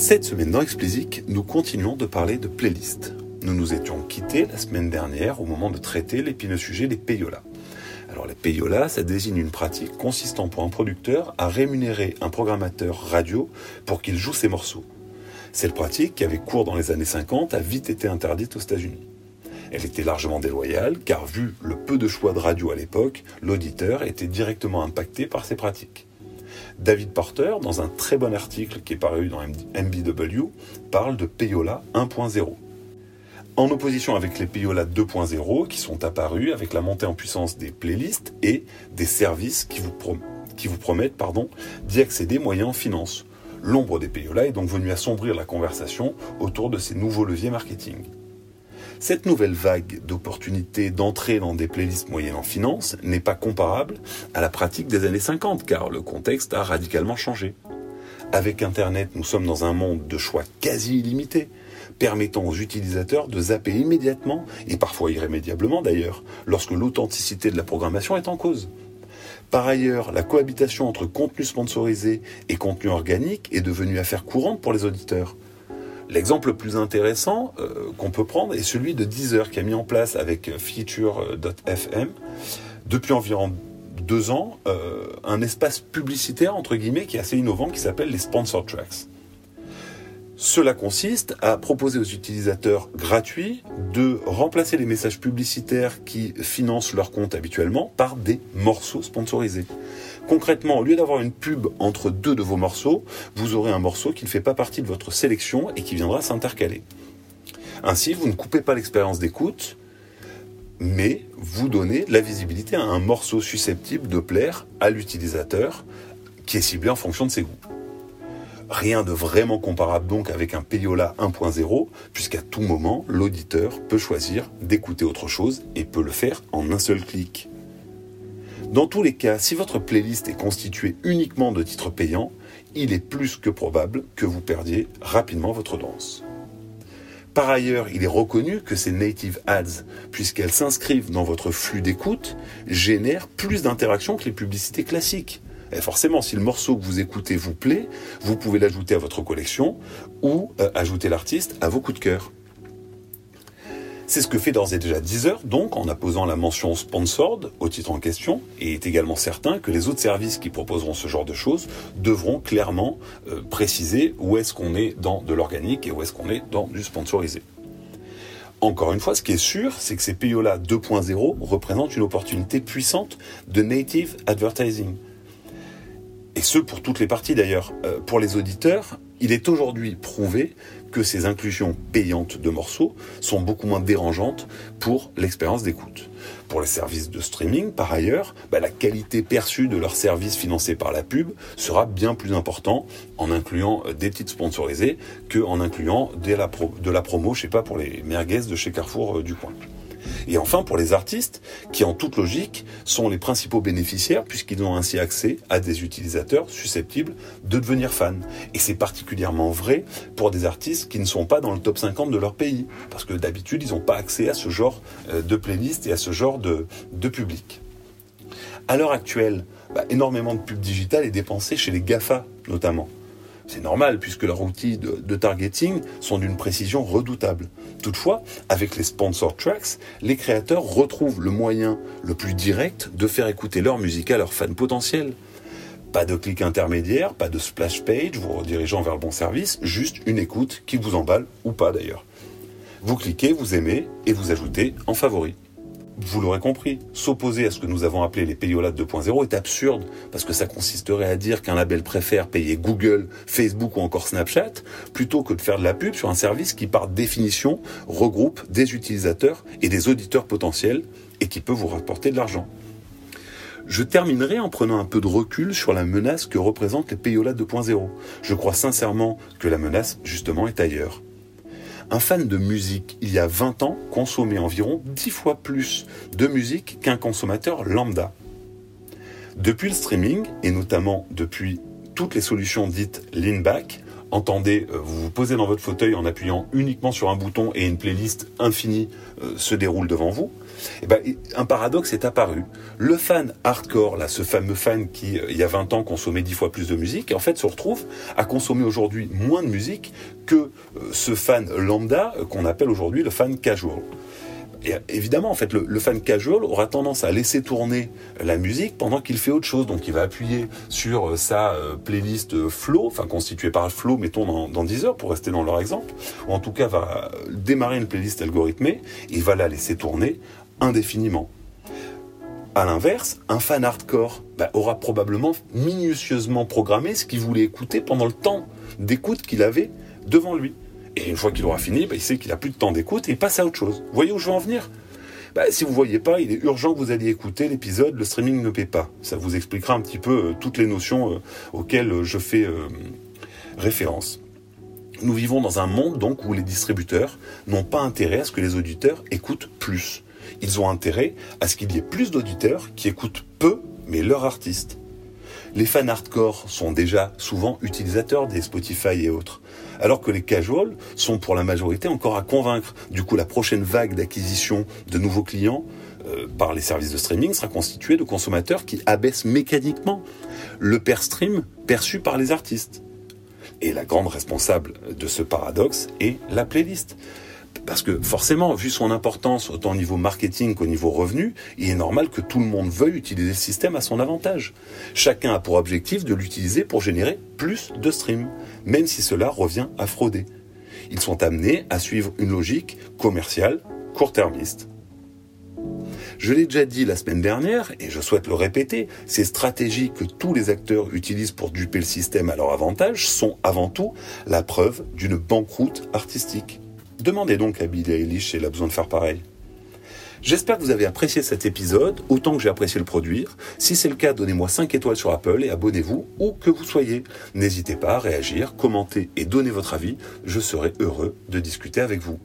Cette semaine dans Explicit, nous continuons de parler de playlists. Nous nous étions quittés la semaine dernière au moment de traiter l'épineux sujet des payolas. Alors les payolas, ça désigne une pratique consistant pour un producteur à rémunérer un programmateur radio pour qu'il joue ses morceaux. Cette pratique, qui avait cours dans les années 50, a vite été interdite aux États-Unis. Elle était largement déloyale, car vu le peu de choix de radio à l'époque, l'auditeur était directement impacté par ces pratiques. David Porter, dans un très bon article qui est paru dans MBW, parle de Payola 1.0. En opposition avec les Payola 2.0 qui sont apparus avec la montée en puissance des playlists et des services qui vous, promettent d'y accéder moyens finance. L'ombre des Payola est donc venue assombrir la conversation autour de ces nouveaux leviers marketing. Cette nouvelle vague d'opportunités d'entrer dans des playlists moyennes en finance n'est pas comparable à la pratique des années 50 car le contexte a radicalement changé. Avec Internet, nous sommes dans un monde de choix quasi illimité, permettant aux utilisateurs de zapper immédiatement, et parfois irrémédiablement d'ailleurs, lorsque l'authenticité de la programmation est en cause. Par ailleurs, la cohabitation entre contenu sponsorisé et contenu organique est devenue affaire courante pour les auditeurs. L'exemple le plus intéressant euh, qu'on peut prendre est celui de Deezer qui a mis en place avec Feature.fm depuis environ deux ans euh, un espace publicitaire entre guillemets qui est assez innovant qui s'appelle les Sponsor Tracks. Cela consiste à proposer aux utilisateurs gratuits de remplacer les messages publicitaires qui financent leur compte habituellement par des morceaux sponsorisés. Concrètement, au lieu d'avoir une pub entre deux de vos morceaux, vous aurez un morceau qui ne fait pas partie de votre sélection et qui viendra s'intercaler. Ainsi, vous ne coupez pas l'expérience d'écoute, mais vous donnez la visibilité à un morceau susceptible de plaire à l'utilisateur qui est ciblé en fonction de ses goûts. Rien de vraiment comparable donc avec un Payola 1.0, puisqu'à tout moment, l'auditeur peut choisir d'écouter autre chose et peut le faire en un seul clic. Dans tous les cas, si votre playlist est constituée uniquement de titres payants, il est plus que probable que vous perdiez rapidement votre danse. Par ailleurs, il est reconnu que ces native ads, puisqu'elles s'inscrivent dans votre flux d'écoute, génèrent plus d'interactions que les publicités classiques. Et forcément, si le morceau que vous écoutez vous plaît, vous pouvez l'ajouter à votre collection ou euh, ajouter l'artiste à vos coups de cœur. C'est ce que fait d'ores et déjà Deezer, donc en apposant la mention sponsored au titre en question, et est également certain que les autres services qui proposeront ce genre de choses devront clairement euh, préciser où est-ce qu'on est dans de l'organique et où est-ce qu'on est dans du sponsorisé. Encore une fois, ce qui est sûr, c'est que ces PO-là 2.0 représentent une opportunité puissante de native advertising et ce pour toutes les parties d'ailleurs. Euh, pour les auditeurs, il est aujourd'hui prouvé que ces inclusions payantes de morceaux sont beaucoup moins dérangeantes pour l'expérience d'écoute. Pour les services de streaming, par ailleurs, bah, la qualité perçue de leurs services financés par la pub sera bien plus importante en incluant euh, des titres sponsorisés qu'en incluant de la, de la promo, je sais pas, pour les merguez de chez Carrefour euh, du coin. Et enfin, pour les artistes, qui en toute logique sont les principaux bénéficiaires puisqu'ils ont ainsi accès à des utilisateurs susceptibles de devenir fans. Et c'est particulièrement vrai pour des artistes qui ne sont pas dans le top 50 de leur pays, parce que d'habitude, ils n'ont pas accès à ce genre euh, de playlist et à ce genre de, public. À l'heure actuelle, bah, énormément de pubs digitales est dépensée chez les GAFA notamment. C'est normal puisque leurs outils de, targeting sont d'une précision redoutable. Toutefois, avec les sponsor tracks, les créateurs retrouvent le moyen le plus direct de faire écouter leur musique à leurs fans potentiels. Pas de clic intermédiaire, pas de splash page vous redirigeant vers le bon service, juste une écoute qui vous emballe ou pas d'ailleurs. Vous cliquez, vous aimez et vous ajoutez en favori vous l'aurez compris, s'opposer à ce que nous avons appelé les payolades 2.0 est absurde, parce que ça consisterait à dire qu'un label préfère payer Google, Facebook ou encore Snapchat, plutôt que de faire de la pub sur un service qui, par définition, regroupe des utilisateurs et des auditeurs potentiels et qui peut vous rapporter de l'argent. Je terminerai en prenant un peu de recul sur la menace que représentent les payolades 2.0. Je crois sincèrement que la menace, justement, est ailleurs. Un fan de musique, il y a 20 ans, consommait environ 10 fois plus de musique qu'un consommateur lambda. Depuis le streaming, et notamment depuis toutes les solutions dites lean back, entendez, euh, vous vous posez dans votre fauteuil en appuyant uniquement sur un bouton et une playlist infinie euh, se déroule devant vous, eh ben, un paradoxe est apparu. Le fan hardcore, là, ce fameux fan qui, euh, il y a 20 ans, consommait 10 fois plus de musique, en fait se retrouve à consommer aujourd'hui moins de musique que ce fan lambda qu'on appelle aujourd'hui le fan casual et évidemment, en fait, le, fan casual aura tendance à laisser tourner la musique pendant qu'il fait autre chose. Donc, il va appuyer sur euh, sa euh, playlist flow, enfin constituée par flow, mettons dans, dans 10 heures pour rester dans leur exemple, ou en tout cas va démarrer une playlist algorithmée et va la laisser tourner indéfiniment. À l'inverse, un fan hardcore bah, aura probablement minutieusement programmé ce qu'il voulait écouter pendant le temps d'écoute qu'il avait devant lui. Et une fois qu'il aura fini, bah, il sait qu'il a plus de temps d'écoute et il passe à autre chose. Vous voyez où je veux en venir? Bah, si vous voyez pas, il est urgent que vous alliez écouter l'épisode Le streaming ne paie pas. Ça vous expliquera un petit peu euh, toutes les notions euh, auxquelles euh, je fais référence. Nous vivons dans un monde donc où les distributeurs n'ont pas intérêt à ce que les auditeurs écoutent plus. Ils ont intérêt à ce qu'il y ait plus d'auditeurs qui écoutent peu mais leur artiste. Les fans hardcore sont déjà souvent utilisateurs des Spotify et autres, alors que les casuals sont pour la majorité encore à convaincre. Du coup, la prochaine vague d'acquisition de nouveaux clients euh, par les services de streaming sera constituée de consommateurs qui abaissent mécaniquement le per stream perçu par les artistes. Et la grande responsable de ce paradoxe est la playlist. Parce que forcément, vu son importance autant au niveau marketing qu'au niveau revenu, il est normal que tout le monde veuille utiliser le système à son avantage. Chacun a pour objectif de l'utiliser pour générer plus de streams, même si cela revient à frauder. Ils sont amenés à suivre une logique commerciale court-termiste. Je l'ai déjà dit la semaine dernière, et je souhaite le répéter, ces stratégies que tous les acteurs utilisent pour duper le système à leur avantage sont avant tout la preuve d'une banqueroute artistique. Demandez donc à Billy Eilish si elle a besoin de faire pareil. J'espère que vous avez apprécié cet épisode autant que j'ai apprécié le produire. Si c'est le cas, donnez-moi 5 étoiles sur Apple et abonnez-vous où que vous soyez. N'hésitez pas à réagir, commenter et donner votre avis. Je serai heureux de discuter avec vous.